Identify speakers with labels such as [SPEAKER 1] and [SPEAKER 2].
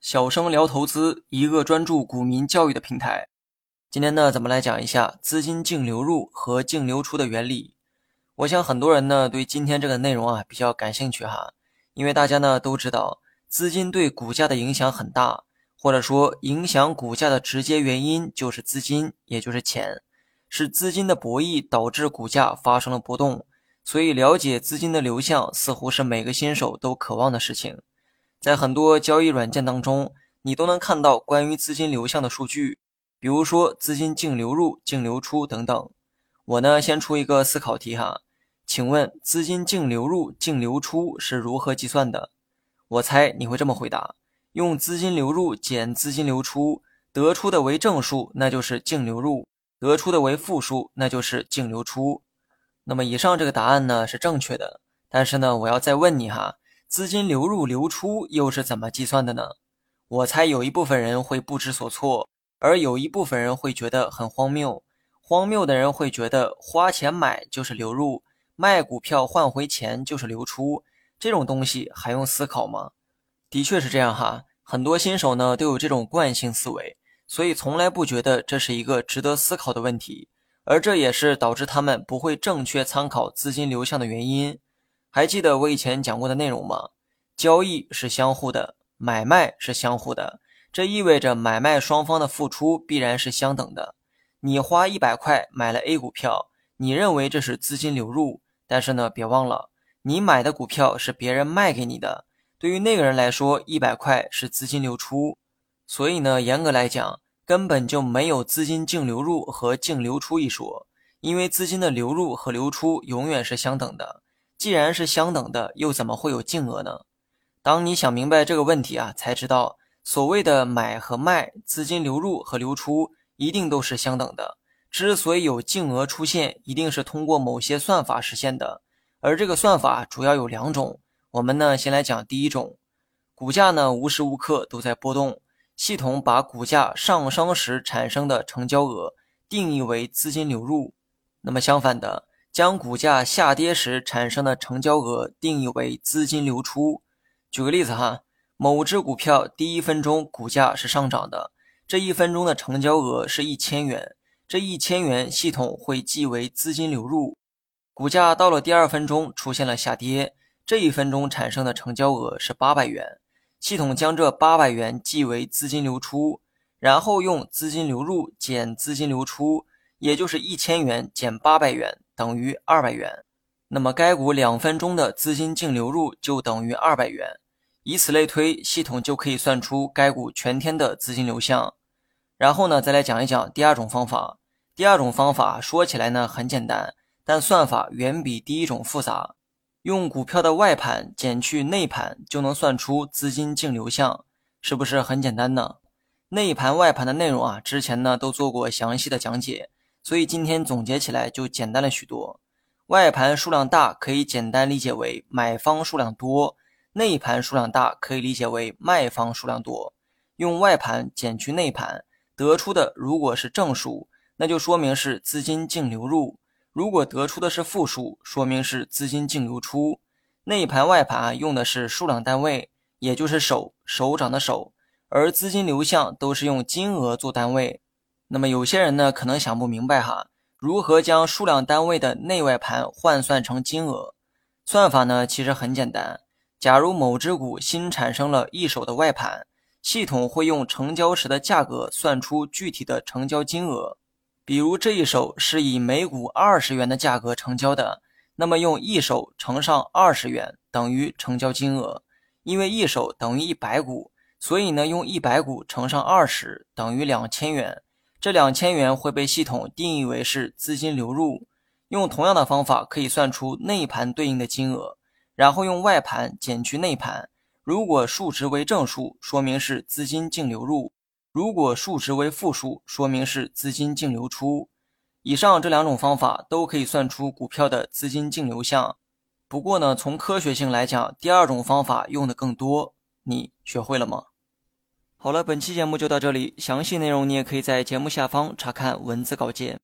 [SPEAKER 1] 小生聊投资，一个专注股民教育的平台。今天呢，咱们来讲一下资金净流入和净流出的原理。我想很多人呢对今天这个内容啊比较感兴趣哈，因为大家呢都知道资金对股价的影响很大，或者说影响股价的直接原因就是资金，也就是钱，是资金的博弈导致股价发生了波动。所以了解资金的流向似乎是每个新手都渴望的事情。在很多交易软件当中，你都能看到关于资金流向的数据，比如说资金净流入、净流出等等。我呢，先出一个思考题哈，请问资金净流入、净流出是如何计算的？我猜你会这么回答：用资金流入减资金流出，得出的为正数，那就是净流入；得出的为负数，那就是净流出。那么以上这个答案呢是正确的，但是呢，我要再问你哈。资金流入流出又是怎么计算的呢？我猜有一部分人会不知所措，而有一部分人会觉得很荒谬。荒谬的人会觉得花钱买就是流入，卖股票换回钱就是流出，这种东西还用思考吗？的确是这样哈，很多新手呢都有这种惯性思维，所以从来不觉得这是一个值得思考的问题，而这也是导致他们不会正确参考资金流向的原因。还记得我以前讲过的内容吗？交易是相互的，买卖是相互的，这意味着买卖双方的付出必然是相等的。你花一百块买了 A 股票，你认为这是资金流入，但是呢，别忘了，你买的股票是别人卖给你的，对于那个人来说，一百块是资金流出。所以呢，严格来讲，根本就没有资金净流入和净流出一说，因为资金的流入和流出永远是相等的。既然是相等的，又怎么会有净额呢？当你想明白这个问题啊，才知道所谓的买和卖，资金流入和流出一定都是相等的。之所以有净额出现，一定是通过某些算法实现的。而这个算法主要有两种。我们呢，先来讲第一种，股价呢无时无刻都在波动，系统把股价上升时产生的成交额定义为资金流入。那么相反的。将股价下跌时产生的成交额定义为资金流出。举个例子哈，某只股票第一分钟股价是上涨的，这一分钟的成交额是一千元，这一千元系统会记为资金流入。股价到了第二分钟出现了下跌，这一分钟产生的成交额是八百元，系统将这八百元记为资金流出，然后用资金流入减资金流出，也就是一千元减八百元。等于二百元，那么该股两分钟的资金净流入就等于二百元，以此类推，系统就可以算出该股全天的资金流向。然后呢，再来讲一讲第二种方法。第二种方法说起来呢很简单，但算法远比第一种复杂。用股票的外盘减去内盘就能算出资金净流向，是不是很简单呢？内盘外盘的内容啊，之前呢都做过详细的讲解。所以今天总结起来就简单了许多。外盘数量大可以简单理解为买方数量多，内盘数量大可以理解为卖方数量多。用外盘减去内盘得出的如果是正数，那就说明是资金净流入；如果得出的是负数，说明是资金净流出。内盘外盘用的是数量单位，也就是手手掌的手，而资金流向都是用金额做单位。那么有些人呢可能想不明白哈，如何将数量单位的内外盘换算成金额？算法呢其实很简单。假如某只股新产生了一手的外盘，系统会用成交时的价格算出具体的成交金额。比如这一手是以每股二十元的价格成交的，那么用一手乘上二十元等于成交金额。因为一手等于一百股，所以呢用一百股乘上二十等于两千元。这两千元会被系统定义为是资金流入。用同样的方法可以算出内盘对应的金额，然后用外盘减去内盘。如果数值为正数，说明是资金净流入；如果数值为负数，说明是资金净流出。以上这两种方法都可以算出股票的资金净流向。不过呢，从科学性来讲，第二种方法用的更多。你学会了吗？好了，本期节目就到这里，详细内容你也可以在节目下方查看文字稿件。